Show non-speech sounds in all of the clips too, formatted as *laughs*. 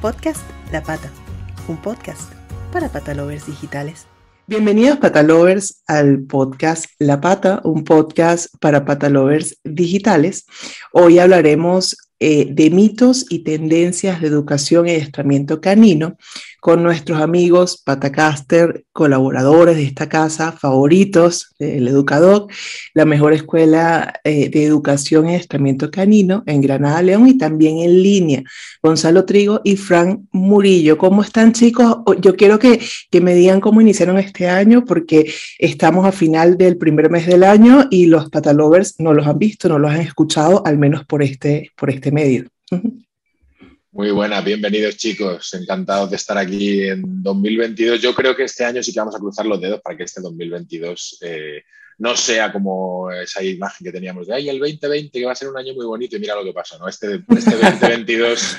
Podcast La Pata, un podcast para patalovers digitales. Bienvenidos patalovers al podcast La Pata, un podcast para patalovers digitales. Hoy hablaremos eh, de mitos y tendencias de educación y adiestramiento canino con nuestros amigos Patacaster, colaboradores de esta casa, favoritos del educador, la mejor escuela eh, de educación y adiestramiento canino en Granada, León y también en línea, Gonzalo Trigo y Frank Murillo. ¿Cómo están chicos? Yo quiero que, que me digan cómo iniciaron este año porque estamos a final del primer mes del año y los patalovers no los han visto, no los han escuchado, al menos por este, por este medio. *laughs* Muy buenas, bienvenidos chicos, encantados de estar aquí en 2022. Yo creo que este año sí que vamos a cruzar los dedos para que este 2022 eh, no sea como esa imagen que teníamos de ahí el 2020 que va a ser un año muy bonito y mira lo que pasa, ¿no? Este, este 2022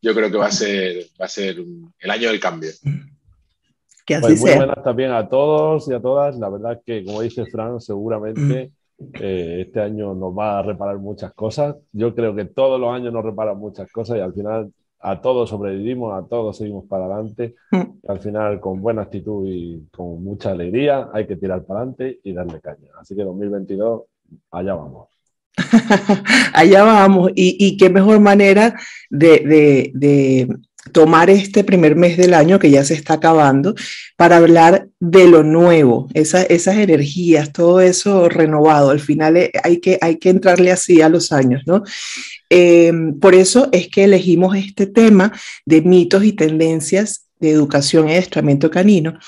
yo creo que va a ser, va a ser el año del cambio. Que así pues muy buenas también a todos y a todas. La verdad que, como dice Fran, seguramente eh, este año nos va a reparar muchas cosas. Yo creo que todos los años nos reparan muchas cosas y al final a todos sobrevivimos, a todos seguimos para adelante. Mm. al final, con buena actitud y con mucha alegría, hay que tirar para adelante y darle caña. Así que 2022, allá vamos. *laughs* allá vamos. Y, qué mejor manera de, tomar este primer mes del año que ya se está acabando para hablar de lo nuevo, esas energías, todo eso renovado. Al final eh, hay que, entrarle así a los años, ¿no? Eh, por eso es que elegimos este tema de mitos y tendencias de educación y adiestramiento canino,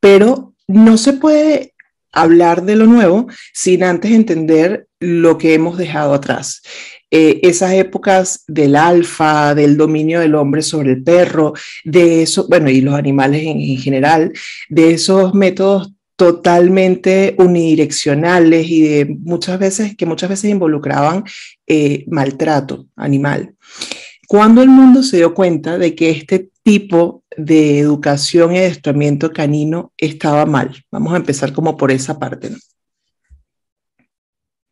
pero no se puede hablar de lo nuevo sin antes entender lo que hemos dejado atrás. Eh, esas épocas del alfa, del dominio del hombre sobre el perro, de eso, bueno, y los animales en, general, de esos métodos totalmente unidireccionales y de muchas veces que muchas veces involucraban eh, maltrato animal. Cuando el mundo se dio cuenta de que este tipo de educación y adiestramiento canino estaba mal. Vamos a empezar como por esa parte. ¿no?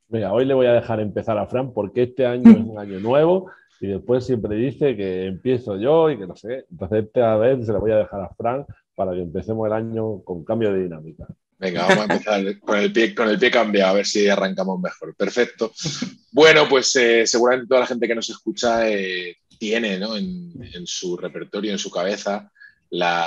Mira, hoy le voy a dejar empezar a Fran porque este año es un año nuevo y después siempre dice que empiezo yo y que no sé. Entonces esta vez se la voy a dejar a Fran para que empecemos el año con cambio de dinámica. Venga, vamos a empezar con el pie, con el pie cambiado, a ver si arrancamos mejor. Perfecto. Bueno, pues eh, seguramente toda la gente que nos escucha eh, tiene ¿no? en, su repertorio, en su cabeza, la,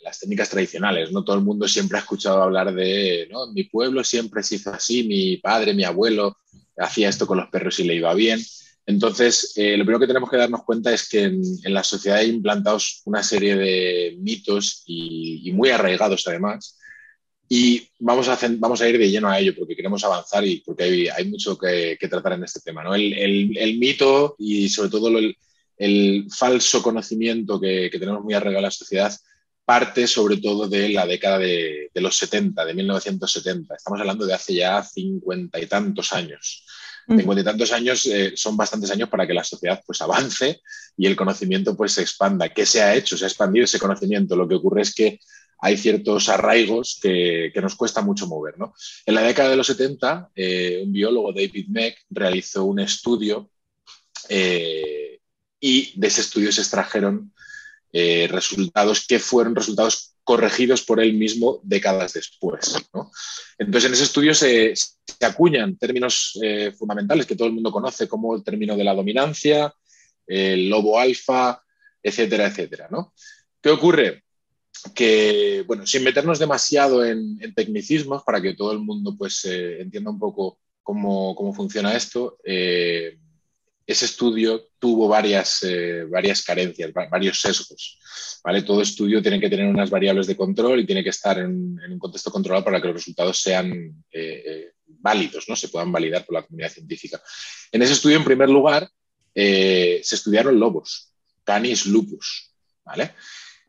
las técnicas tradicionales. No todo el mundo siempre ha escuchado hablar de, ¿no? mi pueblo siempre se hizo así, mi padre, mi abuelo hacía esto con los perros y le iba bien. Entonces, eh, lo primero que tenemos que darnos cuenta es que en, la sociedad hay implantados una serie de mitos y, muy arraigados además. Y vamos a, vamos a ir de lleno a ello porque queremos avanzar y porque hay, hay mucho que, tratar en este tema. ¿no? El, el, mito y sobre todo el, el falso conocimiento que, que, tenemos muy arraigado en la sociedad parte sobre todo de la década de, los 70, de 1970. Estamos hablando de hace ya cincuenta y tantos años. Cincuenta y tantos años eh, son bastantes años para que la sociedad pues avance y el conocimiento pues se expanda. ¿Qué se ha hecho? Se ha expandido ese conocimiento. Lo que ocurre es que hay ciertos arraigos que, nos cuesta mucho mover. En la década de los 70, eh, un biólogo, David Meck, realizó un estudio eh, y de ese estudio se extrajeron eh, resultados que fueron resultados corregidos por él mismo décadas después. Entonces, en ese estudio se, acuñan términos eh, fundamentales que todo el mundo conoce, como el término de la dominancia, el lobo alfa, etcétera, etcétera. ¿Qué ocurre? Que, bueno, sin meternos demasiado en, tecnicismos, para que todo el mundo pues, eh, entienda un poco cómo, cómo funciona esto, ese estudio tuvo varias, eh, varias carencias, varios sesgos. ¿vale? Todo estudio tiene que tener unas variables de control y tiene que estar en, un contexto controlado para que los resultados sean eh, eh, válidos, ¿no? se puedan validar por la comunidad científica. En ese estudio, en primer lugar, se estudiaron lobos, Canis lupus. ¿vale?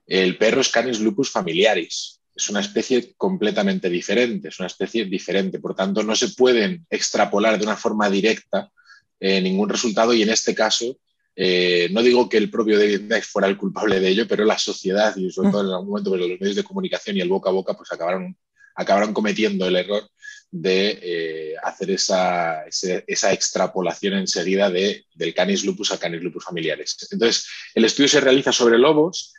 El perro es Canis lupus familiaris. Es una especie completamente diferente, es una especie diferente. Por tanto, no se pueden extrapolar de una forma directa eh, ningún resultado y en este caso, eh, no digo que el propio David Knight fuera el culpable de ello, pero la sociedad y sobre todo en algún momento pues, los medios de comunicación y el boca a boca pues acabaron acabaron cometiendo el error de eh, hacer esa, esa, extrapolación enseguida de, del canis lupus a canis lupus familiares. Entonces, el estudio se realiza sobre lobos,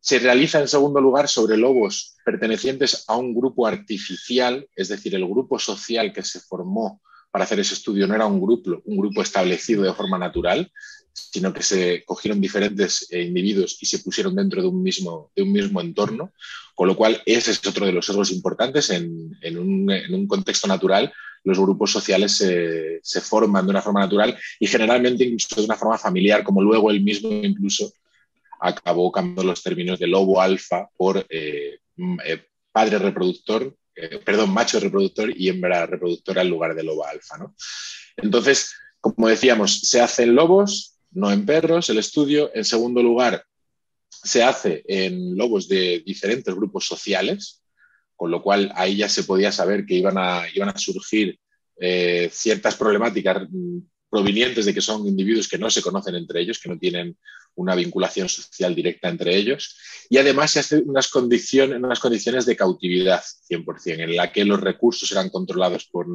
se realiza en segundo lugar sobre lobos pertenecientes a un grupo artificial, es decir, el grupo social que se formó para hacer ese estudio no era un grupo, un grupo establecido de forma natural, sino que se cogieron diferentes eh, individuos y se pusieron dentro de un, mismo, de un mismo entorno, con lo cual ese es otro de los sesgos importantes. En, un, contexto natural, los grupos sociales se, forman de una forma natural y generalmente incluso de una forma familiar, como luego él mismo incluso acabó cambiando los términos de lobo alfa por eh, eh, padre reproductor, perdón, macho reproductor y hembra reproductora en lugar de lobo alfa. Entonces, como decíamos, se hacen lobos, no en perros, el estudio. En segundo lugar, se hace en lobos de diferentes grupos sociales, con lo cual ahí ya se podía saber que iban a, iban a surgir eh, ciertas problemáticas provenientes de que son individuos que no se conocen entre ellos, que no tienen una vinculación social directa entre ellos. Y además se hacen unas condiciones, unas condiciones de cautividad 100%, en la que los recursos eran controlados por,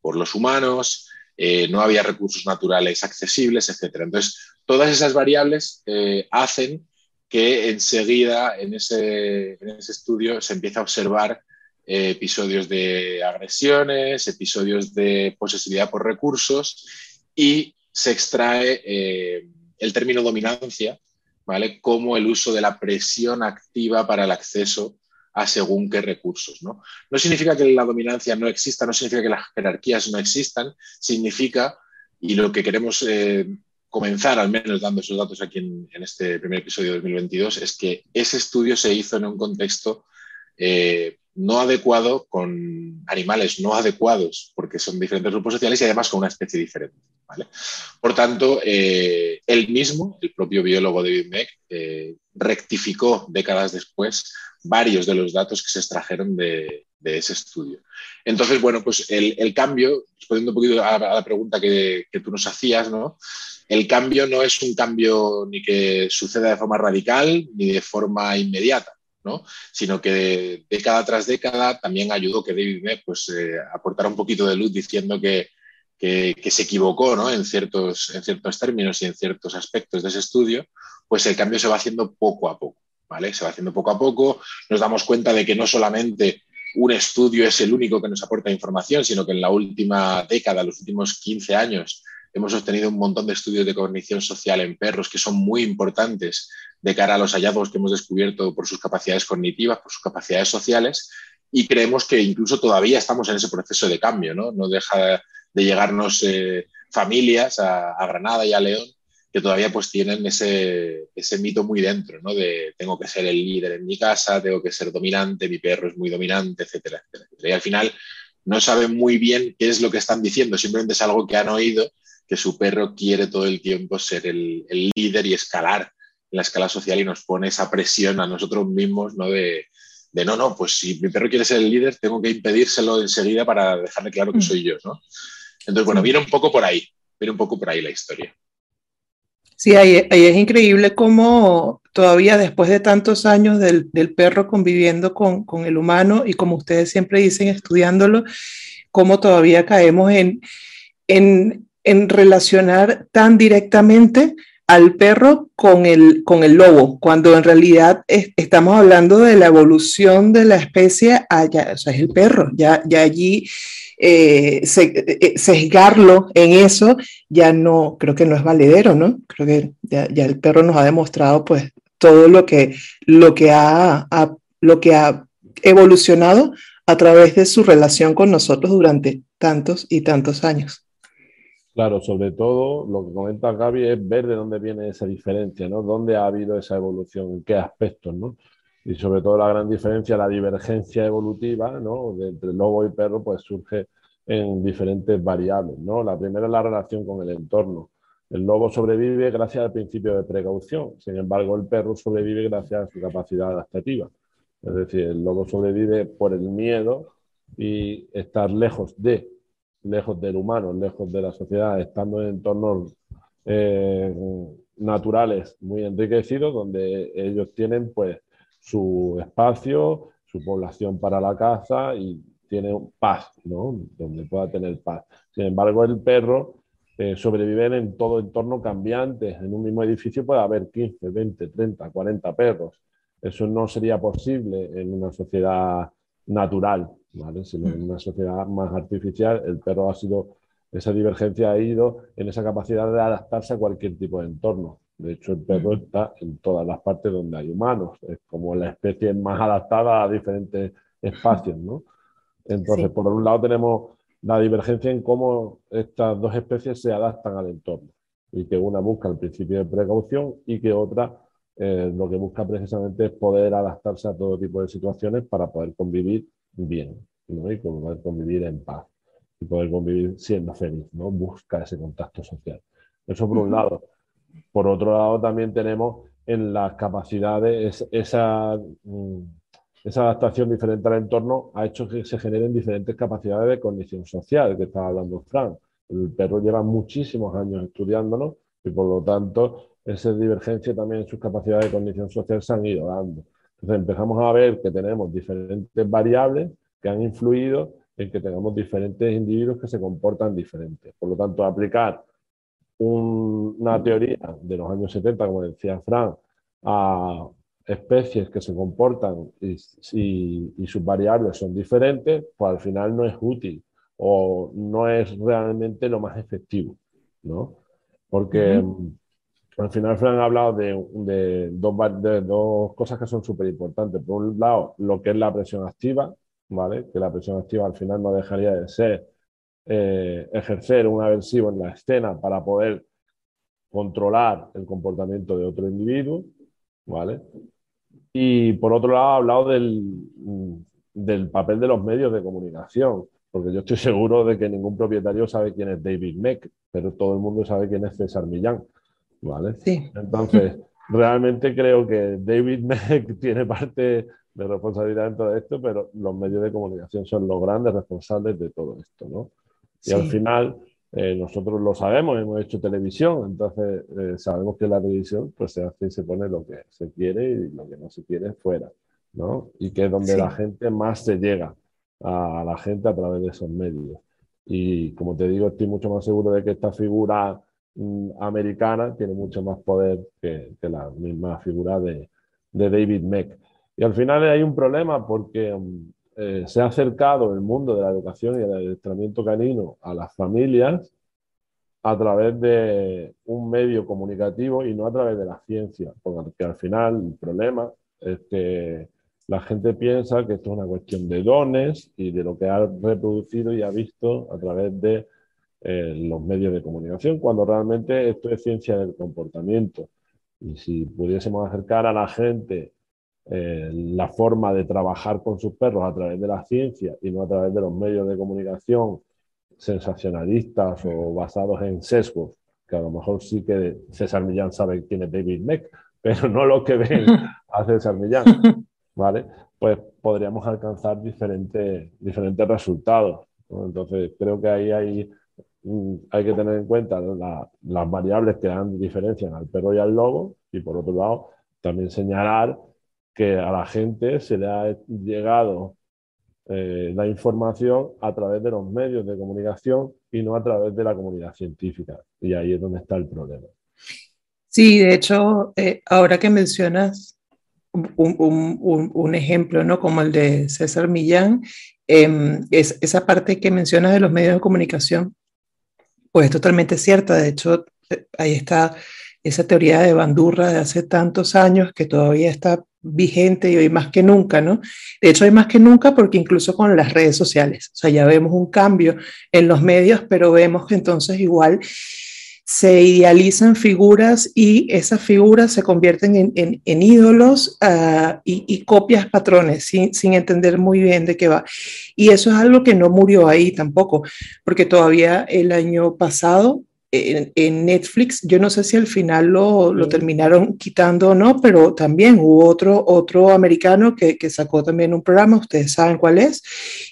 por los humanos, eh, no había recursos naturales accesibles, etc. Entonces, todas esas variables eh, hacen que enseguida en ese, estudio se empiece a observar eh, episodios de agresiones, episodios de posesividad por recursos y se extrae el término dominancia ¿vale? como el uso de la presión activa para el acceso a según qué recursos. ¿no? no significa que la dominancia no exista, no significa que las jerarquías no existan, significa, y lo que queremos eh, comenzar al menos dando esos datos aquí en, este primer episodio de 2022, es que ese estudio se hizo en un contexto eh, no adecuado con animales no adecuados, porque son diferentes grupos sociales y además con una especie diferente. Por tanto, eh, él mismo, el propio biólogo David Meck, rectificó décadas después varios de los datos que se extrajeron de, ese estudio. Entonces, bueno, pues el, cambio, respondiendo un poquito a, la pregunta que, tú nos hacías, ¿no? El cambio no es un cambio ni que suceda de forma radical ni de forma inmediata, ¿no? Sino que década tras década también ayudó que David Meck pues, eh, aportara un poquito de luz diciendo que, que, se equivocó ¿no? en, ciertos, en ciertos términos y en ciertos aspectos de ese estudio, pues el cambio se va haciendo poco a poco. Se va haciendo poco a poco, nos damos cuenta de que no solamente un estudio es el único que nos aporta información, sino que en la última década, los últimos 15 años, hemos obtenido un montón de estudios de cognición social en perros que son muy importantes de cara a los hallazgos que hemos descubierto por sus capacidades cognitivas, por sus capacidades sociales, y creemos que incluso todavía estamos en ese proceso de cambio, ¿no? No deja de llegarnos eh, familias a, a Granada y a León que todavía pues tienen ese, ese mito muy dentro, ¿no? De tengo que ser el líder en mi casa, tengo que ser dominante, mi perro es muy dominante, etcétera, etcétera. Y al final no saben muy bien qué es lo que están diciendo, simplemente es algo que han oído, que su perro quiere todo el tiempo ser el, el líder y escalar en la escala social y nos pone esa presión a nosotros mismos, ¿no? De, de no, no, pues si mi perro quiere ser el líder, tengo que impedírselo enseguida para dejarle claro que mm. soy yo, ¿no? Entonces, bueno, viene un poco por ahí, viene un poco por ahí la historia. Sí, ahí, es increíble cómo todavía después de tantos años del, perro conviviendo con, el humano y como ustedes siempre dicen, estudiándolo, cómo todavía caemos en, en, relacionar tan directamente al perro con el, con el lobo, cuando en realidad estamos hablando de la evolución de la especie allá, o sea, es el perro, ya, ya allí eh, eh, sesgarlo en eso ya no, creo que no es valedero, ¿no? Creo que ya, el perro nos ha demostrado pues todo lo que, lo que, ha, lo que ha evolucionado a través de su relación con nosotros durante tantos y tantos años. Claro, sobre todo lo que comenta Gaby es ver de dónde viene esa diferencia, ¿no? ¿Dónde ha habido esa evolución? ¿En qué aspectos, no? Y sobre todo la gran diferencia, la divergencia evolutiva ¿no? de, entre lobo y perro, pues surge en diferentes variables. ¿no? La primera es la relación con el entorno. El lobo sobrevive gracias al principio de precaución, sin embargo el perro sobrevive gracias a su capacidad adaptativa. Es decir, el lobo sobrevive por el miedo y estar lejos de, lejos del humano, lejos de la sociedad, estando en entornos eh, naturales muy enriquecidos, donde ellos tienen pues su espacio, su población para la caza y tiene paz, ¿no? Donde pueda tener paz. Sin embargo, el perro eh, sobrevive en todo entorno cambiante. En un mismo edificio puede haber 15, 20, 30, 40 perros. Eso no sería posible en una sociedad natural, ¿vale? sino en una sociedad más artificial. El perro ha sido, esa divergencia ha ido en esa capacidad de adaptarse a cualquier tipo de entorno. De hecho, el perro está en todas las partes donde hay humanos. Es como la especie más adaptada a diferentes espacios, ¿no? Entonces, por un lado tenemos la divergencia en cómo estas dos especies se adaptan al entorno y que una busca el principio de precaución y que otra eh, lo que busca precisamente es poder adaptarse a todo tipo de situaciones para poder convivir bien ¿no? y poder convivir en paz y poder convivir siendo feliz, ¿no? busca ese contacto social. Eso por un lado. Por otro lado también tenemos en las capacidades esa... Mm, esa adaptación diferente al entorno ha hecho que se generen diferentes capacidades de condición social, que estaba hablando Frank. El perro lleva muchísimos años estudiándolo y por lo tanto esa divergencia también en sus capacidades de condición social se han ido dando. Entonces empezamos a ver que tenemos diferentes variables que han influido en que tengamos diferentes individuos que se comportan diferentes. Por lo tanto, aplicar una teoría de los años 70, como decía Frank, a especies que se comportan y, sus variables son diferentes, pues al final no es útil o no es realmente lo más efectivo, ¿no? Porque mm, al final Fran ha hablado de, dos, de dos, cosas que son súper importantes. Por un lado, lo que es la presión activa, ¿vale? Que la presión activa al final no dejaría de ser eh, ejercer un aversivo en la escena para poder controlar el comportamiento de otro individuo, ¿vale? Y por otro lado, ha hablado del, del papel de los medios de comunicación, porque yo estoy *laughs* seguro de que ningún propietario sabe quién es David Meck, pero todo el mundo sabe quién es César Millán, ¿vale? Sí. Entonces, *laughs* realmente creo que David Meck *laughs* tiene parte de responsabilidad en todo esto, pero los medios de comunicación son los grandes responsables de todo esto, ¿no? Y al final, eh, nosotros lo sabemos, hemos hecho televisión, entonces eh, sabemos que la televisión pues se hace y se pone lo que se quiere y lo que no se quiere fuera, ¿no? Y que es donde la gente más se llega a, la gente a través de esos medios. Y como te digo, estoy mucho más seguro de que esta figura mm, americana tiene mucho más poder que, la misma figura de, de, David Meck. Y al final hay un problema porque mm, eh, se ha acercado el mundo de la educación y el adiestramiento canino a las familias a través de un medio comunicativo y no a través de la ciencia, porque al final el problema es que la gente piensa que esto es una cuestión de dones y de lo que ha reproducido y ha visto a través de eh, los medios de comunicación, cuando realmente esto es ciencia del comportamiento. Y si pudiésemos acercar a la gente eh, la forma de trabajar con sus perros a través de la ciencia y no a través de los medios de comunicación sensacionalistas o basados en sesgos, que a lo mejor sí que César Millán sabe quién es David Meck, pero no lo que ven *laughs* a César Millán, ¿vale? Pues podríamos alcanzar diferentes, diferentes resultados. Entonces, creo que ahí hay, mm, hay que tener en cuenta las variables que dan diferencia al perro y al lobo, y por otro lado, también señalar que a la gente se le ha llegado eh, la información a través de los medios de comunicación y no a través de la comunidad científica. Y ahí es donde está el problema. Sí, de hecho, eh, ahora que mencionas un, ejemplo, ¿no? Como el de César Millán, em, es, esa parte que mencionas de los medios de comunicación, pues es totalmente cierta. De hecho, eh, ahí está esa teoría de Bandurra de hace tantos años que todavía está vigente y hoy más que nunca, ¿no? De hecho, hoy más que nunca porque incluso con las redes sociales, o sea, ya vemos un cambio en los medios, pero vemos que entonces igual se idealizan figuras y esas figuras se convierten en, en, ídolos uh, y, copias patrones sin entender muy bien de qué va. Y eso es algo que no murió ahí tampoco, porque todavía el año pasado en, Netflix, yo no sé si al final lo, lo, terminaron quitando o no, pero también hubo otro, otro americano que, que sacó también un programa, ustedes saben cuál es,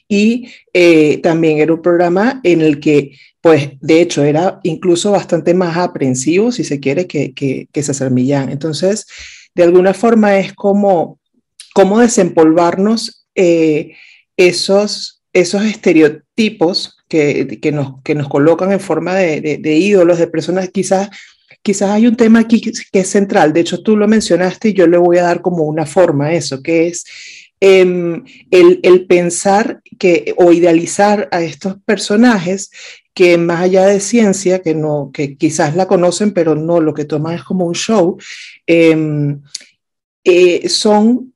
y eh, también era un programa en el que, pues, de hecho, era incluso bastante más aprensivo, si se quiere, que, que, que César Millán. Entonces, de alguna forma es como, como desempolvarnos eh, esos, esos estereotipos que, nos, que nos colocan en forma de, de, ídolos, de personas, quizás, quizás hay un tema aquí que es central, de hecho tú lo mencionaste y yo le voy a dar como una forma a eso, que es em, el, el, pensar que, o idealizar a estos personajes que más allá de ciencia, que, no, que quizás la conocen, pero no, lo que toman es como un show, em, eh, son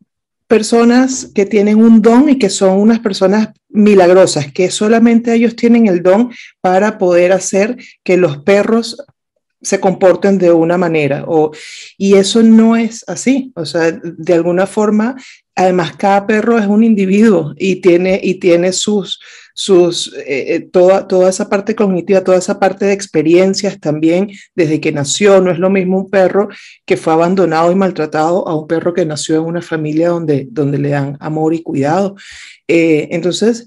personas que tienen un don y que son unas personas milagrosas, que solamente ellos tienen el don para poder hacer que los perros se comporten de una manera. O, y eso no es así. O sea, de alguna forma, además, cada perro es un individuo y tiene, y tiene sus, sus, eh, eh, toda, toda esa parte cognitiva, toda esa parte de experiencias también desde que nació. No es lo mismo un perro que fue abandonado y maltratado a un perro que nació en una familia donde, donde le dan amor y cuidado. Eh, entonces,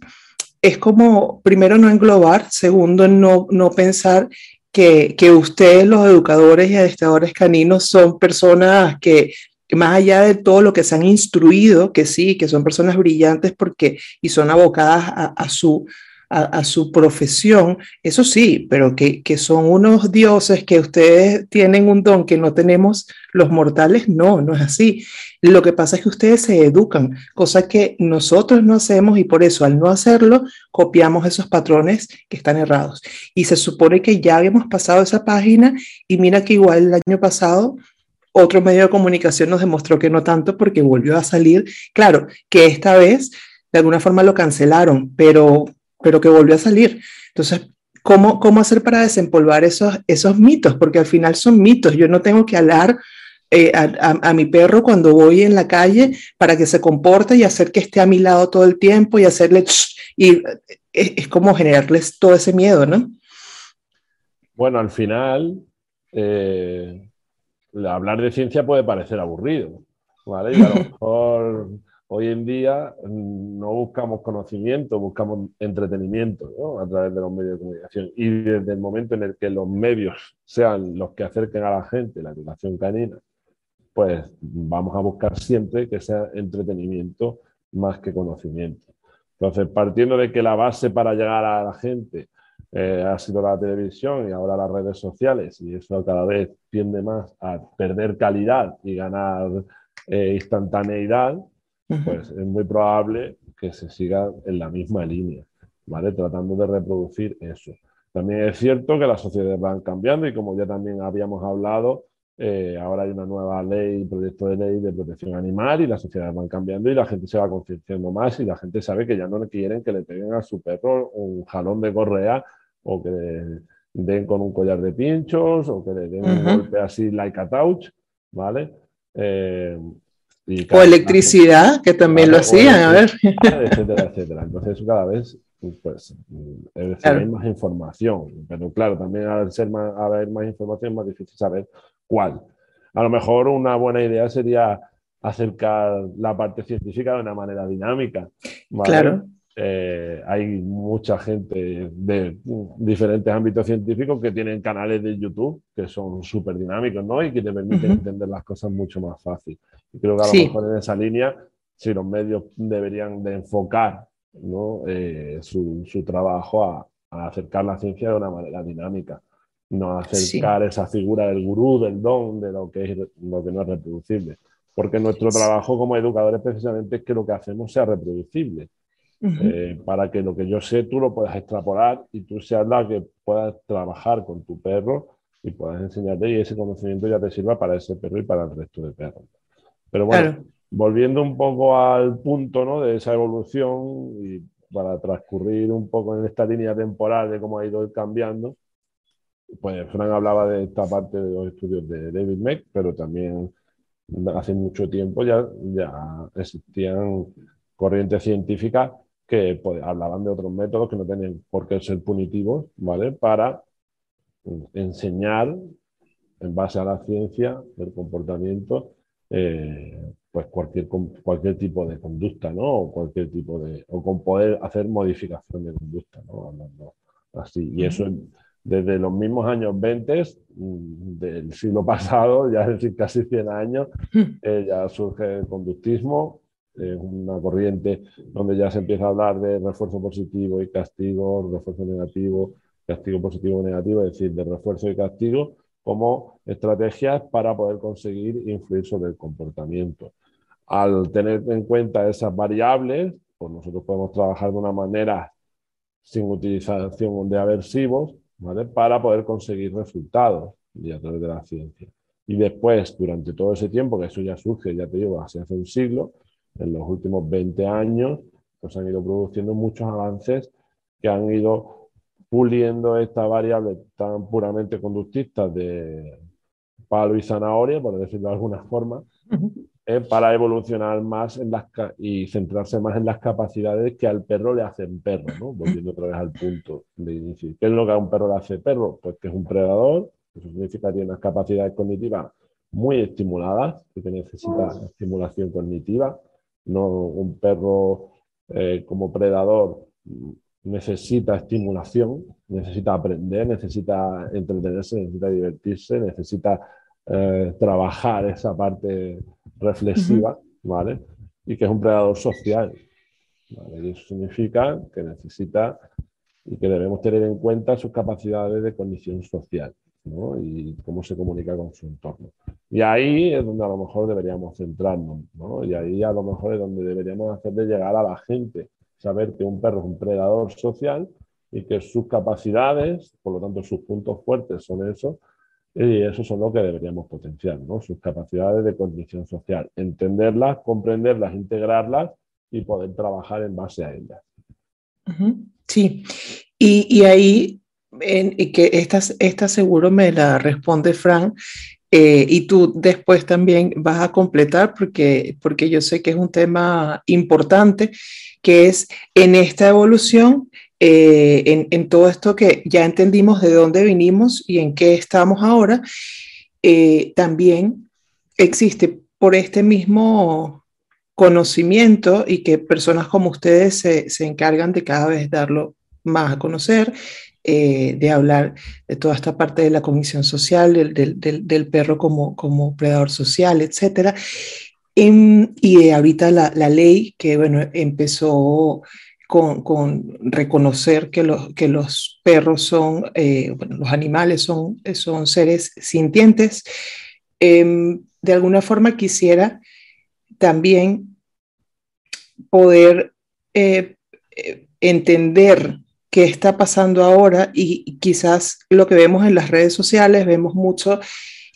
es como, primero, no englobar, segundo, no, no pensar que, que, ustedes, los educadores y adestradores caninos, son personas que más allá de todo lo que se han instruido, que sí, que son personas brillantes porque y son abocadas a, su, a, su profesión, eso sí, pero que, que, son unos dioses que ustedes tienen un don que no tenemos los mortales, no, no es así. Lo que pasa es que ustedes se educan, cosa que nosotros no hacemos y por eso al no hacerlo copiamos esos patrones que están errados. Y se supone que ya habíamos pasado esa página y mira que igual el año pasado otro medio de comunicación nos demostró que no tanto porque volvió a salir. Claro, que esta vez de alguna forma lo cancelaron, pero, pero que volvió a salir. Entonces, ¿cómo, cómo hacer para desempolvar esos, esos mitos? Porque al final son mitos. Yo no tengo que hablar eh, a, mi perro cuando voy en la calle para que se comporte y hacer que esté a mi lado todo el tiempo y hacerle... y es, como generarles todo ese miedo, ¿no? Bueno, al final, eh, hablar de ciencia puede parecer aburrido, ¿vale? Y a lo *laughs* mejor hoy en día mm, no buscamos conocimiento, buscamos entretenimiento ¿no? a través de los medios de comunicación. Y desde el momento en el que los medios sean los que acerquen a la gente la educación canina, pues vamos a buscar siempre que sea entretenimiento más que conocimiento. Entonces, partiendo de que la base para llegar a la gente eh, ha sido la televisión y ahora las redes sociales y eso cada vez tiende más a perder calidad y ganar eh, instantaneidad, pues es muy probable que se siga en la misma línea, ¿vale? Tratando de reproducir eso. También es cierto que las sociedades van cambiando y como ya también habíamos hablado, eh, ahora hay una nueva ley, proyecto de ley de protección animal y las sociedades van cambiando y la gente se va concienciando más y la gente sabe que ya no quieren que le peguen a su perro un jalón de correa o que le den con un collar de pinchos o que le den un golpe así like a touch, ¿vale? Eh, o electricidad, que también lo hacían, a ver. *laughs* Etcétera, etcétera. Entonces, cada vez pues, hay más información, pero claro, también al ser más, haber más información es más difícil saber cuál. A lo mejor una buena idea sería acercar la parte científica de una manera dinámica. Claro. Eh, hay mucha gente de diferentes ámbitos científicos que tienen canales de YouTube que son súper dinámicos ¿no? y que te permiten entender las cosas mucho más fácil. Y creo que a lo mejor en esa línea, si los medios deberían de enfocar ¿no? Eh, su, su, trabajo a, a, acercar la ciencia de una manera dinámica, no acercar esa figura del gurú, del don, de lo que, es, lo que no es reproducible. Porque nuestro trabajo como educadores precisamente es que lo que hacemos sea reproducible eh, para que lo que yo sé tú lo puedas extrapolar y tú seas la que puedas trabajar con tu perro y puedas enseñarte y ese conocimiento ya te sirva para ese perro y para el resto de perros. Pero bueno, volviendo un poco al punto ¿no? de esa evolución y para transcurrir un poco en esta línea temporal de cómo ha ido cambiando, pues Frank hablaba de esta parte de los estudios de David Meck, pero también hace mucho tiempo ya, ya existían corrientes científicas que pues, hablaban de otros métodos que no tenían por qué ser punitivos, ¿vale? Para enseñar en base a la ciencia del comportamiento, eh, pues cualquier, cualquier tipo de conducta, ¿no? O cualquier tipo de, o con poder hacer modificación de conducta, ¿no? así. Y eso desde los mismos años 20 mm, del siglo pasado, *laughs* ya es decir, casi 100 años, eh, ya surge el conductismo, es una corriente donde ya se empieza a hablar de refuerzo positivo y castigo, refuerzo negativo, castigo positivo y negativo, es decir, de refuerzo y castigo como estrategias para poder conseguir influir sobre el comportamiento. Al tener en cuenta esas variables, pues nosotros podemos trabajar de una manera sin utilización de aversivos, ¿vale? Para poder conseguir resultados y a través de la ciencia. Y después, durante todo ese tiempo, que eso ya surge, ya te digo, hace, un siglo, en los últimos 20 años, pues han ido produciendo muchos avances que han ido puliendo estas variables tan puramente conductistas de palo y zanahoria, por decirlo de alguna forma, eh, para evolucionar más en las y centrarse más en las capacidades que al perro le hacen perro, ¿no? volviendo otra vez al punto de inicio. ¿Qué es lo que a un perro le hace perro? Pues que es un predador, eso significa que tiene unas capacidades cognitivas muy estimuladas, que necesita estimulación cognitiva. No, un perro eh, como predador necesita estimulación, necesita aprender, necesita entretenerse, necesita divertirse, necesita eh, trabajar esa parte reflexiva, ¿vale? Y que es un predador social. Y eso significa que necesita y que debemos tener en cuenta sus capacidades de condición social y cómo se comunica con su entorno. Y ahí es donde a lo mejor deberíamos centrarnos, ¿no? y ahí a lo mejor es donde deberíamos hacerle llegar a la gente, saber que un perro es un predador social y que sus capacidades, por lo tanto sus puntos fuertes son esos, y eso son lo que deberíamos potenciar, ¿no? sus capacidades de condición social, entenderlas, comprenderlas, integrarlas y poder trabajar en base a ellas. Sí, y, y ahí y que esta, esta seguro me la responde Fran, eh, y tú después también vas a completar porque, porque yo sé que es un tema importante, que es en esta evolución, eh, en, en, todo esto que ya entendimos de dónde vinimos y en qué estamos ahora, eh, también existe por este mismo conocimiento y que personas como ustedes se, se encargan de cada vez darlo más a conocer, eh, de hablar de toda esta parte de la comisión social, del, del, del perro como, como predador social, etc. y ahorita la, la, ley que bueno, empezó con, con, reconocer que los, que los perros son, eh, bueno, los animales son, son seres sintientes. Em, de alguna forma quisiera también poder eh, entender qué está pasando ahora y quizás lo que vemos en las redes sociales, vemos mucho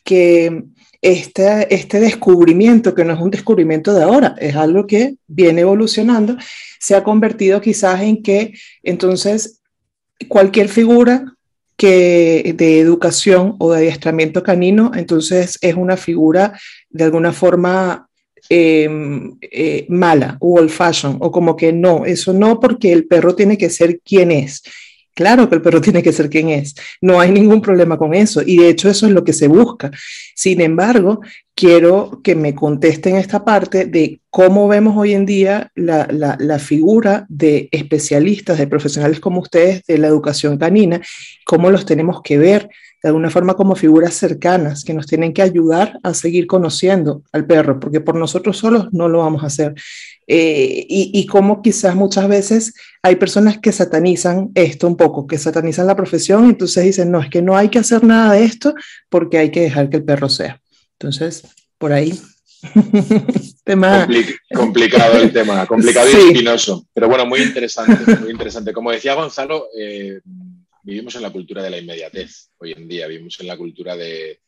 que este, este descubrimiento, que no es un descubrimiento de ahora, es algo que viene evolucionando, se ha convertido quizás en que entonces cualquier figura que de educación o de adiestramiento canino, entonces es una figura de alguna forma Em, eh, mala o old fashion o como que no, eso no porque el perro tiene que ser quien es. Claro que el perro *laughs* tiene que ser quien es, no hay ningún problema con eso y de hecho eso es lo que se busca. Sin embargo, quiero que me contesten esta parte de cómo vemos hoy en día la, la, la, figura de especialistas, de profesionales como ustedes de la educación canina, cómo los tenemos que ver de alguna forma como figuras cercanas que nos tienen que ayudar a seguir conociendo al perro, porque por nosotros solos no lo vamos a hacer. Eh, y, y como quizás muchas veces hay personas que satanizan esto un poco, que satanizan la profesión, y entonces dicen, no, es que no hay que hacer nada de esto porque hay que dejar que el perro sea. Entonces, por ahí. *laughs* tema... complicado el tema, *laughs* complicado y espinoso, pero bueno, muy interesante, muy interesante. Como decía Gonzalo, eh, vivimos en la cultura de la inmediatez hoy en día, vivimos en la cultura de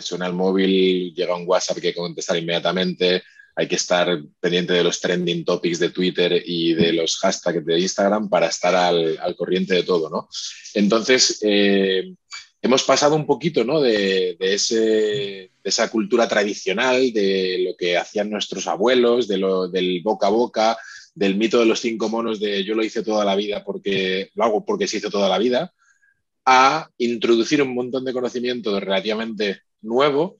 suena el móvil, llega un WhatsApp que hay que contestar inmediatamente, hay que estar pendiente de los trending topics de Twitter y de los hashtags de Instagram para estar al, al corriente de todo, ¿no? Entonces, eh, hemos pasado un poquito ¿no? de, de, ese, de, esa cultura tradicional, de lo que hacían nuestros abuelos, de lo, del boca a boca, del mito de los cinco monos de yo lo hice toda la vida porque lo hago porque se hizo toda la vida, a introducir un montón de conocimiento relativamente nuevo,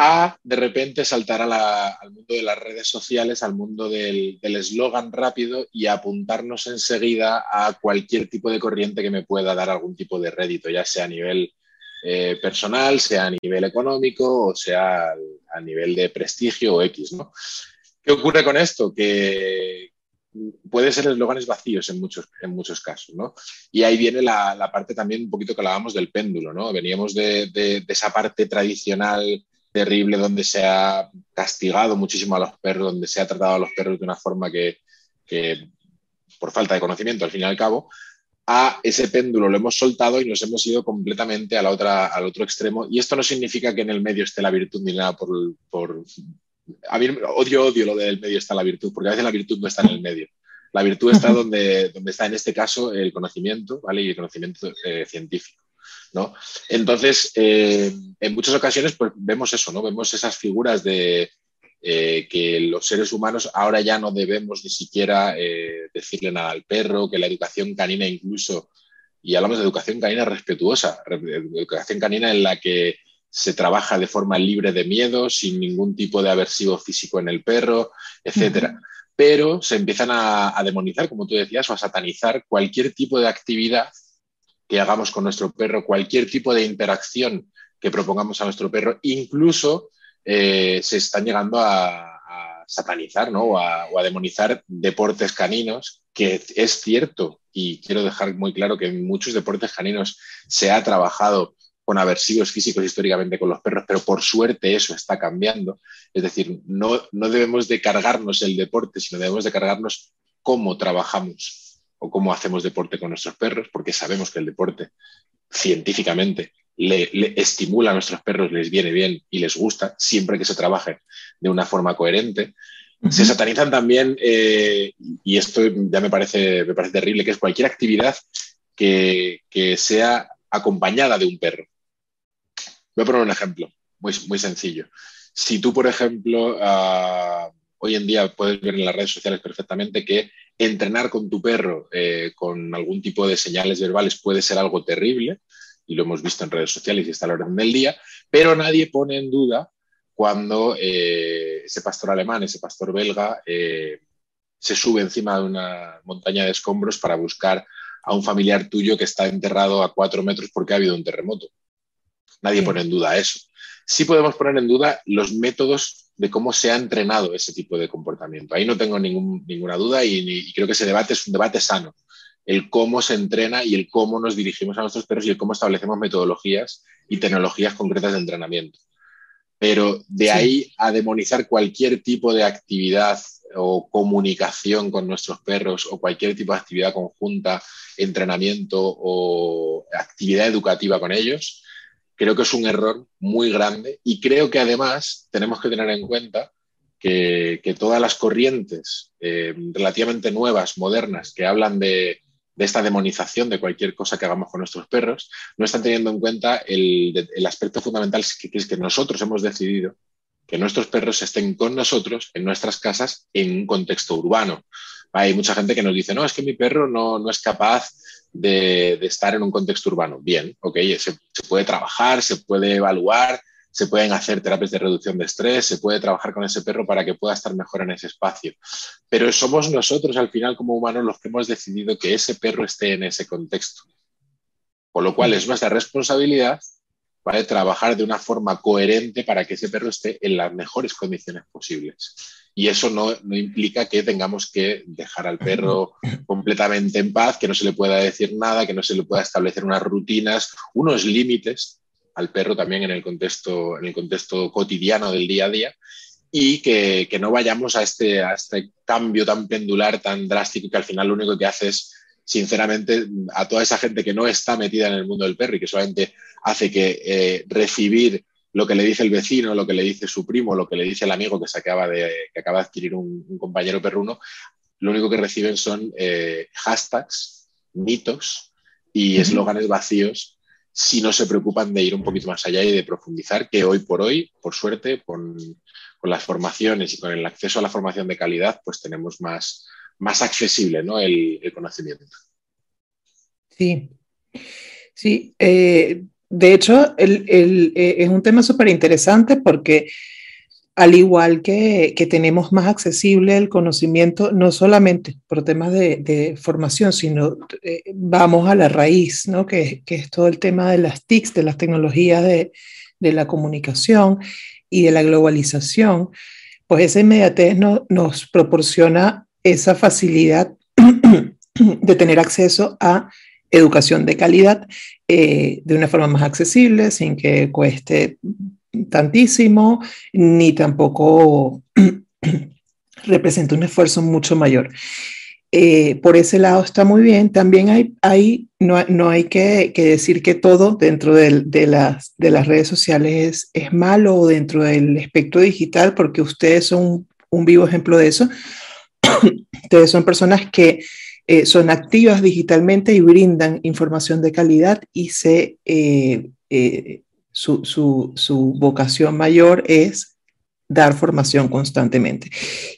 a de repente saltar a la, al mundo de las redes sociales, al mundo del eslogan rápido y apuntarnos enseguida a cualquier tipo de corriente que me pueda dar algún tipo de rédito, ya sea a nivel eh, personal, sea a nivel económico o sea a nivel de prestigio o X, ¿no? ¿Qué ocurre con esto? Que puede ser eslóganes vacíos en muchos, en muchos casos, ¿no? Y ahí viene la, parte también un poquito que hablábamos del péndulo, ¿no? Veníamos de, esa parte tradicional terrible donde se ha castigado muchísimo a los perros, donde se ha tratado a los perros de una forma que, que por falta de conocimiento, al fin y al cabo, a ese péndulo lo hemos soltado y nos hemos ido completamente a la otra, al otro extremo. Y esto no significa que en el medio esté la virtud ni nada por, por... A mí odio, odio lo del medio está la virtud, porque a veces la virtud no está en el medio. La virtud está *laughs* donde, donde está en este caso el conocimiento, ¿vale? Y el conocimiento eh, científico. ¿No? Entonces, eh, en muchas ocasiones pues, vemos eso, ¿no? Vemos esas figuras de, eh, que los seres humanos ahora ya no debemos ni siquiera eh, decirle nada al perro, que la educación canina incluso, y hablamos de educación canina respetuosa, educación canina en la que se trabaja de forma libre de miedo, sin ningún tipo de aversivo físico en el perro, etcétera. Pero se empiezan a, a demonizar, como tú decías, o a satanizar cualquier tipo de actividad que hagamos con nuestro perro, cualquier tipo de interacción que propongamos a nuestro perro, incluso eh, se están llegando a, satanizar ¿no? o, a, demonizar deportes caninos, que es cierto, y quiero dejar muy claro que en muchos deportes caninos se ha trabajado con aversivos físicos históricamente con los perros, pero por suerte eso está cambiando. Es decir, no, no debemos de cargarnos el deporte, sino debemos de cargarnos cómo trabajamos o cómo hacemos deporte con nuestros perros, porque sabemos que el deporte científicamente le, estimula a nuestros perros, les viene bien y les gusta, siempre que se trabaje de una forma coherente. Se satanizan también, eh, y esto ya me parece, me parece terrible, que es cualquier actividad que, sea acompañada de un perro. Voy a poner un ejemplo muy, muy sencillo. Si tú, por ejemplo, ah, hoy en día puedes ver en las redes sociales perfectamente que entrenar con tu perro eh, con algún tipo de señales verbales puede ser algo terrible, y lo hemos visto en redes sociales y está a la orden del día, pero nadie pone en duda cuando eh, ese pastor alemán, ese pastor belga, eh, se sube encima de una montaña de escombros para buscar a un familiar tuyo que está enterrado a cuatro metros porque ha habido un terremoto. Nadie pone en duda eso. Sí podemos poner en duda los métodos de cómo se ha entrenado ese tipo de comportamiento. Ahí no tengo ninguna duda y, y, creo que ese debate es un debate sano el cómo se entrena y el cómo nos dirigimos a nuestros perros y el cómo establecemos metodologías y tecnologías concretas de entrenamiento. Pero de ahí a demonizar cualquier tipo de actividad o comunicación con nuestros perros o cualquier tipo de actividad conjunta, entrenamiento o actividad educativa con ellos, creo que es un error muy grande y creo que además tenemos que tener en cuenta que, todas las corrientes eh, relativamente nuevas, modernas, que hablan de de esta demonización de cualquier cosa que hagamos con nuestros perros, no están teniendo en cuenta el, aspecto fundamental que, es que nosotros hemos decidido que nuestros perros estén con nosotros en nuestras casas en un contexto urbano. Hay mucha gente que nos dice, no, es que mi perro no, no es capaz de, estar en un contexto urbano. Bien, ok, se, se, puede trabajar, se puede evaluar, se pueden hacer terapias de reducción de estrés, se puede trabajar con ese perro para que pueda estar mejor en ese espacio. Pero somos nosotros al final como humanos los que hemos decidido que ese perro esté en ese contexto. Con lo cual es nuestra responsabilidad ¿vale? trabajar de una forma coherente para que ese perro esté en las mejores condiciones posibles. Y eso no, no, implica que tengamos que dejar al perro *laughs* completamente en paz, que no se le pueda decir nada, que no se le pueda establecer unas rutinas, unos límites al perro también en el contexto, en el contexto cotidiano del día a día y que, no vayamos a este, a este cambio tan pendular, tan drástico, que al final lo único que hace es, sinceramente, a toda esa gente que no está metida en el mundo del perro y que solamente hace que eh, recibir lo que le dice el vecino, lo que le dice su primo, lo que le dice el amigo que, se acaba, de, que acaba de adquirir un, compañero perruno, lo único que reciben son eh, hashtags, mitos y eslóganes vacíos si no se preocupan de ir un poquito más allá y de profundizar, que hoy por hoy, por suerte, con, las formaciones y con el acceso a la formación de calidad, pues tenemos más, más accesible ¿no? el, conocimiento. Sí, sí. Eh, de hecho, eh, es un tema súper interesante porque al igual que, tenemos más accesible el conocimiento, no solamente por temas de, formación, sino eh, vamos a la raíz, ¿no? que, es todo el tema de las TICs, de las tecnologías de, la comunicación y de la globalización, pues esa inmediatez nos proporciona esa facilidad *clears throat* de tener acceso a educación de calidad eh, de una forma más accesible, sin que cueste tantísimo, ni tampoco *clears throat* represente un esfuerzo mucho mayor. Eh, por ese lado está muy bien. También hay, hay no, no, hay que, decir que todo dentro de, las, de las redes sociales es, malo o dentro del espectro digital, porque ustedes son un, vivo ejemplo de eso. *clears throat* ustedes son personas que eh, son activas digitalmente y brindan información de calidad y se, eh, su, su, vocación mayor es dar formación constantemente.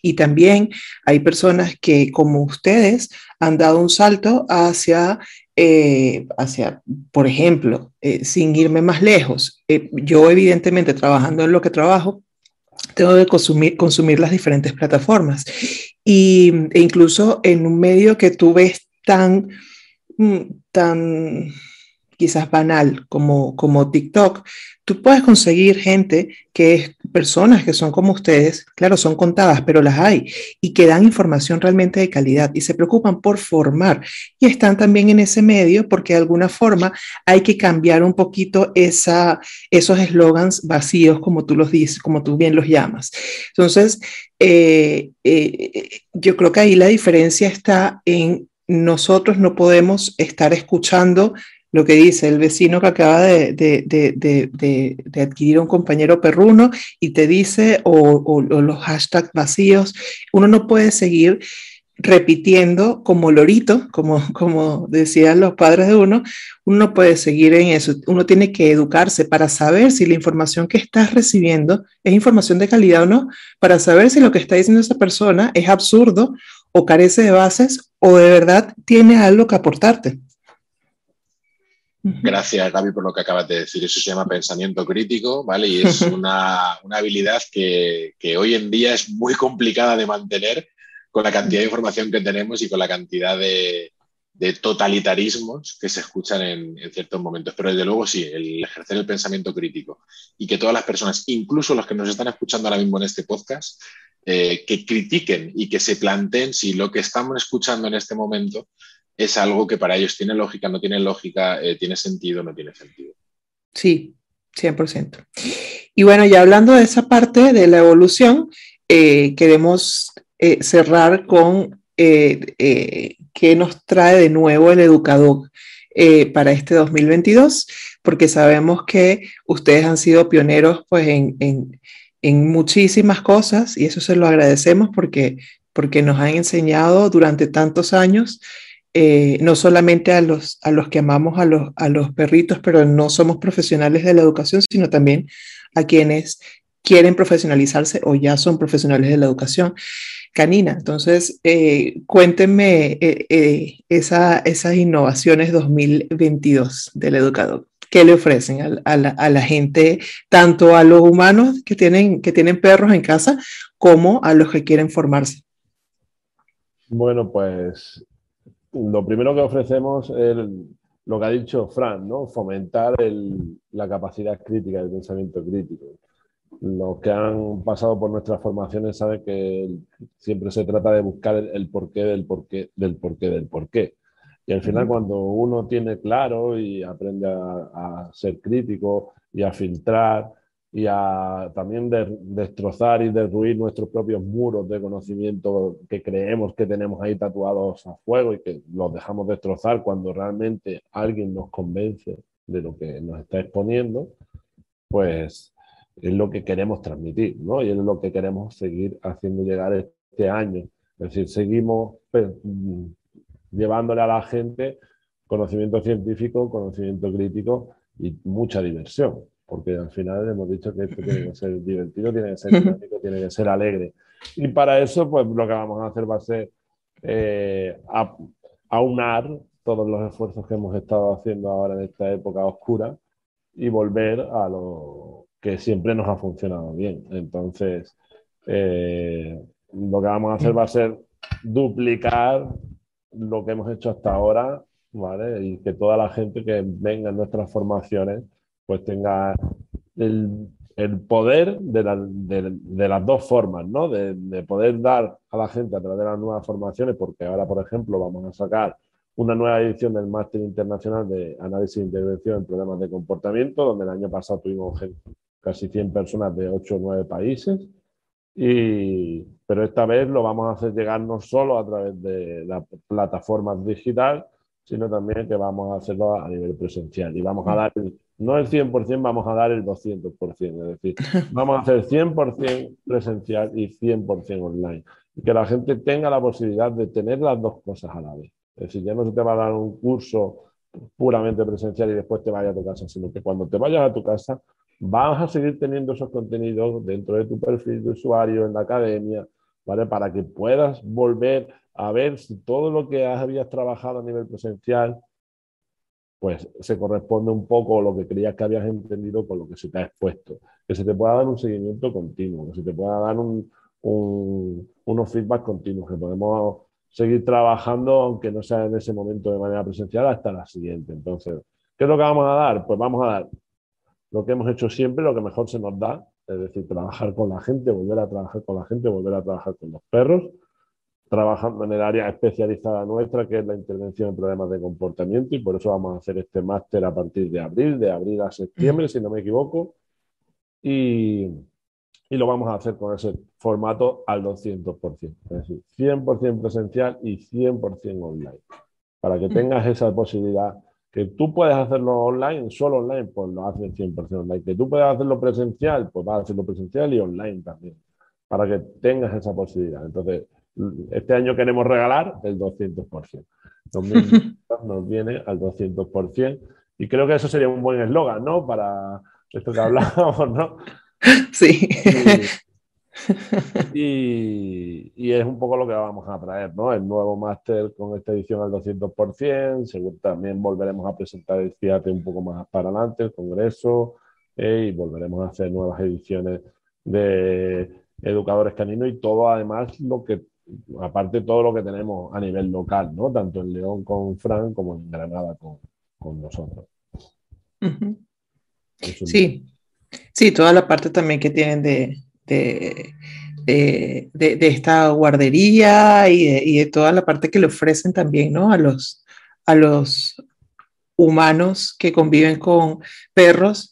Y también hay personas que, como ustedes, han dado un salto hacia, eh, hacia por ejemplo, eh, sin irme más lejos, eh, yo evidentemente trabajando en lo que trabajo, tengo que consumir, consumir las diferentes plataformas. Y, e incluso en un medio que tú ves tan, mm, tan quizás banal como, como TikTok, tú puedes conseguir gente que es personas que son como ustedes, claro, son contadas, pero las hay, y que dan información realmente de calidad y se preocupan por formar. Y están también en ese medio porque de alguna forma hay que cambiar un poquito esa, esos eslogans vacíos, como tú los dices, como tú bien los llamas. Entonces, eh, eh, yo creo que ahí la diferencia está en nosotros no podemos estar escuchando lo que dice el vecino que acaba de, de, adquirir un compañero perruno y te dice, o, los hashtags vacíos, uno no puede seguir repitiendo como lorito, como, como decían los padres de uno, uno no puede seguir en eso, uno tiene que educarse para saber si la información que estás recibiendo es información de calidad o no, para saber si lo que está diciendo esa persona es absurdo o carece de bases o de verdad tiene algo que aportarte. Gracias, Gaby, por lo que acabas de decir. Eso se llama pensamiento crítico, ¿vale? Y es *laughs* una, habilidad que, hoy en día es muy complicada de mantener con la cantidad de información que tenemos y con la cantidad de, totalitarismos que se escuchan en, ciertos momentos. Pero desde luego sí, el ejercer el pensamiento crítico y que todas las personas, incluso los que nos están escuchando ahora mismo en este podcast, eh, que critiquen y que se planteen si lo que estamos escuchando en este momento es algo que para ellos tiene lógica, no tiene lógica, eh, tiene sentido, no tiene sentido. Sí, 100%. Y bueno, ya hablando de esa parte de la evolución, eh, queremos eh, cerrar con qué nos trae de nuevo el educador para este 2022, porque sabemos que ustedes han sido pioneros pues, en, en muchísimas cosas y eso se lo agradecemos porque, porque nos han enseñado durante tantos años eh, no solamente a los, a los que amamos a los, a los perritos, pero no somos profesionales de la educación, sino también a quienes quieren profesionalizarse o ya son profesionales de la educación canina. Entonces, eh, cuéntenme eh, esas innovaciones 2022 del educador. ¿Qué le ofrecen a, la, gente, tanto a los humanos que tienen, que tienen perros en casa, como a los que quieren formarse? Bueno, pues lo primero que ofrecemos es lo que ha dicho Fran, ¿no? fomentar la capacidad crítica, el pensamiento crítico. Los que han pasado por nuestras formaciones saben que siempre se trata de buscar el, porqué del porqué del porqué del porqué. Y al final cuando uno tiene claro y aprende a ser crítico y a filtrar y a también de, destrozar y derruir nuestros propios muros de conocimiento que creemos que tenemos ahí tatuados a fuego y que los dejamos destrozar cuando realmente alguien nos convence de lo que nos está exponiendo, pues es lo que queremos transmitir, ¿no? Y es lo que queremos seguir haciendo llegar este año. Es decir, seguimos pues, llevándole a la gente conocimiento científico, conocimiento crítico y mucha diversión porque al final hemos dicho que esto tiene que ser divertido, tiene que ser dinámico, tiene que ser alegre. Y para eso, pues lo que vamos a hacer va a ser eh, aunar todos los esfuerzos que hemos estado haciendo ahora en esta época oscura y volver a lo que siempre nos ha funcionado bien. Entonces, eh, lo que vamos a hacer va a ser duplicar lo que hemos hecho hasta ahora, ¿vale? Y que toda la gente que venga en nuestras formaciones pues tenga el el poder de, las dos formas, ¿no? De, poder dar a la gente a través de las nuevas formaciones, porque ahora, por ejemplo, vamos a sacar una nueva edición del Máster Internacional de Análisis e Intervención en Problemas de Comportamiento, donde el año pasado tuvimos casi 100 personas de 8 o 9 países. Y, pero esta vez lo vamos a hacer llegar no solo a través de la plataforma digital, sino también que vamos a hacerlo a nivel presencial. Y vamos a dar, no el 100%, vamos a dar el 200%. Es decir, *laughs* vamos a hacer 100% presencial y 100% online. Y que la gente tenga la posibilidad de tener las dos cosas a la vez. Es decir, ya no se te va a dar un curso puramente presencial y después te vayas a tu casa, sino que cuando te vayas a tu casa vas a seguir teniendo esos contenidos dentro de tu perfil de usuario en la academia, ¿vale? Para que puedas volver a ver si todo lo que habías trabajado a nivel presencial, pues se corresponde un poco lo que creías que habías entendido con lo que se te ha expuesto. Que se te pueda dar un seguimiento continuo, que se te pueda dar unos feedbacks continuos, que podemos seguir trabajando, aunque no sea en ese momento de manera presencial, hasta la siguiente. Entonces, ¿qué es lo que vamos a dar? Pues vamos a dar lo que hemos hecho siempre, lo que mejor se nos da, es decir, trabajar con la gente, volver a trabajar con la gente, volver a trabajar con los perros, trabajando en el área especializada nuestra, que es la intervención en problemas de comportamiento, y por eso vamos a hacer este máster a partir de abril, de abril a septiembre, si no me equivoco, y, y lo vamos a hacer con ese formato al 200%, es decir, 100% presencial y 100% online, para que tengas esa posibilidad que tú puedes hacerlo online, solo online, pues lo haces 100% online. Que tú puedes hacerlo presencial, pues vas a hacerlo presencial y online también, para que tengas esa posibilidad. Entonces, este año queremos regalar el 200%. nos viene al 200%. Y creo que eso sería un buen eslogan, ¿no? Para esto que hablábamos, ¿no? Sí. Y, es un poco lo que vamos a traer, ¿no? El nuevo máster con esta edición al 200%, seguro también volveremos a presentar el FIATE un poco más para adelante, el Congreso, eh, y volveremos a hacer nuevas ediciones de educadores caninos y todo además lo que, aparte todo lo que tenemos a nivel local, ¿no? Tanto en León con Fran como en Granada con, nosotros. Sí, sí, toda la parte también que tienen de, de, de, esta guardería y de, toda la parte que le ofrecen también ¿no? a, los, a los humanos que conviven con perros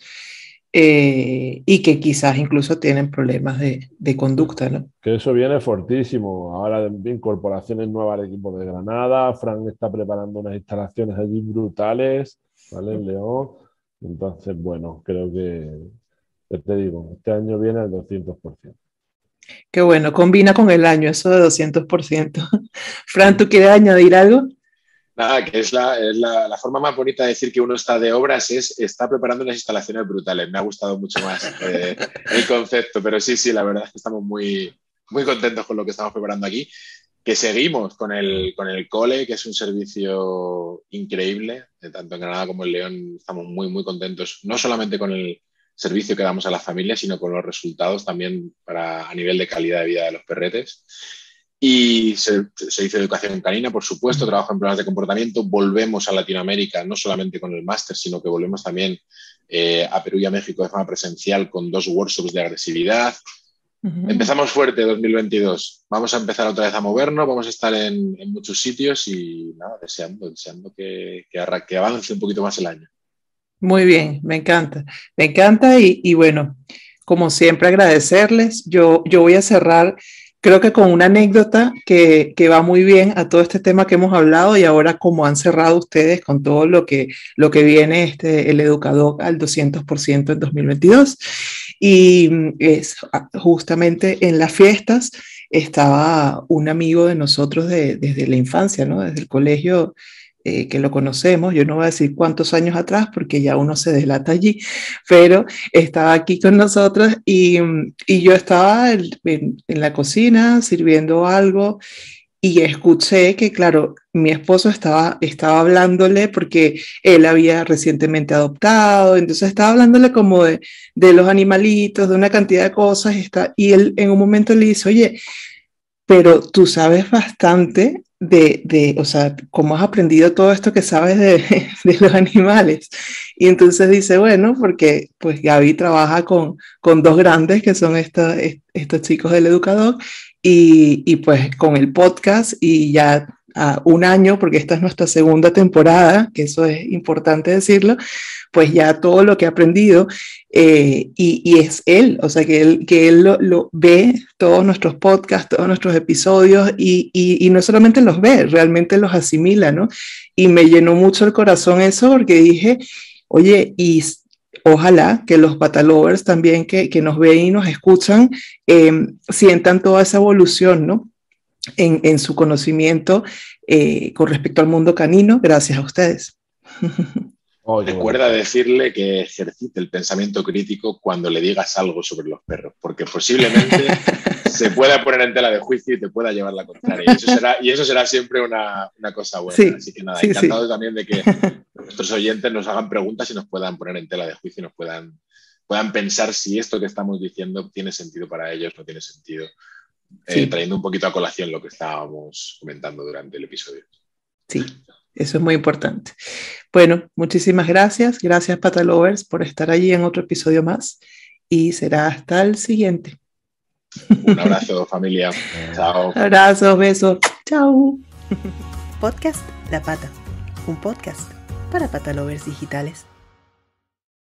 eh, y que quizás incluso tienen problemas de, de, conducta. ¿no? Que eso viene fortísimo. Ahora incorporaciones nuevas al equipo de Granada, Frank está preparando unas instalaciones allí brutales, ¿vale? En León. Entonces, bueno, creo que te digo, este año viene al 200%. Qué bueno, combina con el año eso de 200%. *laughs* Fran, ¿tú quieres añadir algo? Nada, que es, la, la, forma más bonita de decir que uno está de obras, es está preparando unas instalaciones brutales. Me ha gustado mucho más eh, el concepto, pero sí, sí, la verdad es que estamos muy, muy contentos con lo que estamos preparando aquí. Que seguimos con el, con el cole, que es un servicio increíble, tanto en Granada como en León. Estamos muy, muy contentos, no solamente con el, servicio que damos a las familias, sino con los resultados también para, a nivel de calidad de vida de los perretes. Y servicio de educación canina, por supuesto, trabajo en problemas de comportamiento. Volvemos a Latinoamérica, no solamente con el máster, sino que volvemos también eh, a Perú y a México de forma presencial con dos workshops de agresividad. Empezamos fuerte 2022. Vamos a empezar otra vez a movernos, vamos a estar en, muchos sitios y nada, deseando, deseando que, que avance un poquito más el año. Muy bien, me encanta, me encanta y, bueno, como siempre agradecerles. Yo, yo voy a cerrar, creo que con una anécdota que, va muy bien a todo este tema que hemos hablado y ahora como han cerrado ustedes con todo lo que, lo que viene este, el educador al 200% en 2022. Y es justamente en las fiestas estaba un amigo de nosotros desde la infancia, ¿no? Desde el colegio eh, que lo conocemos, yo no voy a decir cuántos años atrás porque ya uno se delata allí, pero estaba aquí con nosotros y, y yo estaba en, en, la cocina sirviendo algo y escuché que, claro, mi esposo estaba, estaba hablándole porque él había recientemente adoptado, entonces estaba hablándole como de, de los animalitos, de una cantidad de cosas, y, está, y él en un momento le dice, oye, pero tú sabes bastante de, de, o sea, cómo has aprendido todo esto que sabes de, *laughs* de, los animales. Y entonces dice, bueno, porque pues Gaby trabaja con, con dos grandes que son estos, estos chicos del educador y, y pues con el podcast y ya a un año, porque esta es nuestra segunda temporada, que eso es importante decirlo, pues ya todo lo que ha aprendido eh, y, es él, o sea, que él, que él lo, ve, todos nuestros podcasts, todos nuestros episodios y, y, no solamente los ve, realmente los asimila, ¿no? Y me llenó mucho el corazón eso porque dije, oye, y ojalá que los patalovers también que, que nos ven y nos escuchan em, sientan toda esa evolución, ¿no? En, en su conocimiento eh, con respecto al mundo canino, gracias a ustedes. Recuerda decirle que ejercite el pensamiento crítico cuando le digas algo sobre los perros, porque posiblemente *laughs* se pueda poner en tela de juicio y te pueda llevar la contraria. Y eso será, y eso será siempre una, una cosa buena. Así que nada, encantado también de que nuestros oyentes nos hagan preguntas y nos puedan poner en tela de juicio y nos puedan, puedan pensar si esto que estamos diciendo tiene sentido para ellos, no tiene sentido. Eh, trayendo un poquito a colación lo que estábamos comentando durante el episodio. Sí, eso es muy importante. Bueno, muchísimas gracias. Gracias, Patalovers, por estar allí en otro episodio más. Y será hasta el siguiente. Un abrazo, *laughs* familia. Chao. Abrazos, besos. Chao. Podcast La Pata. Un podcast para patalovers digitales.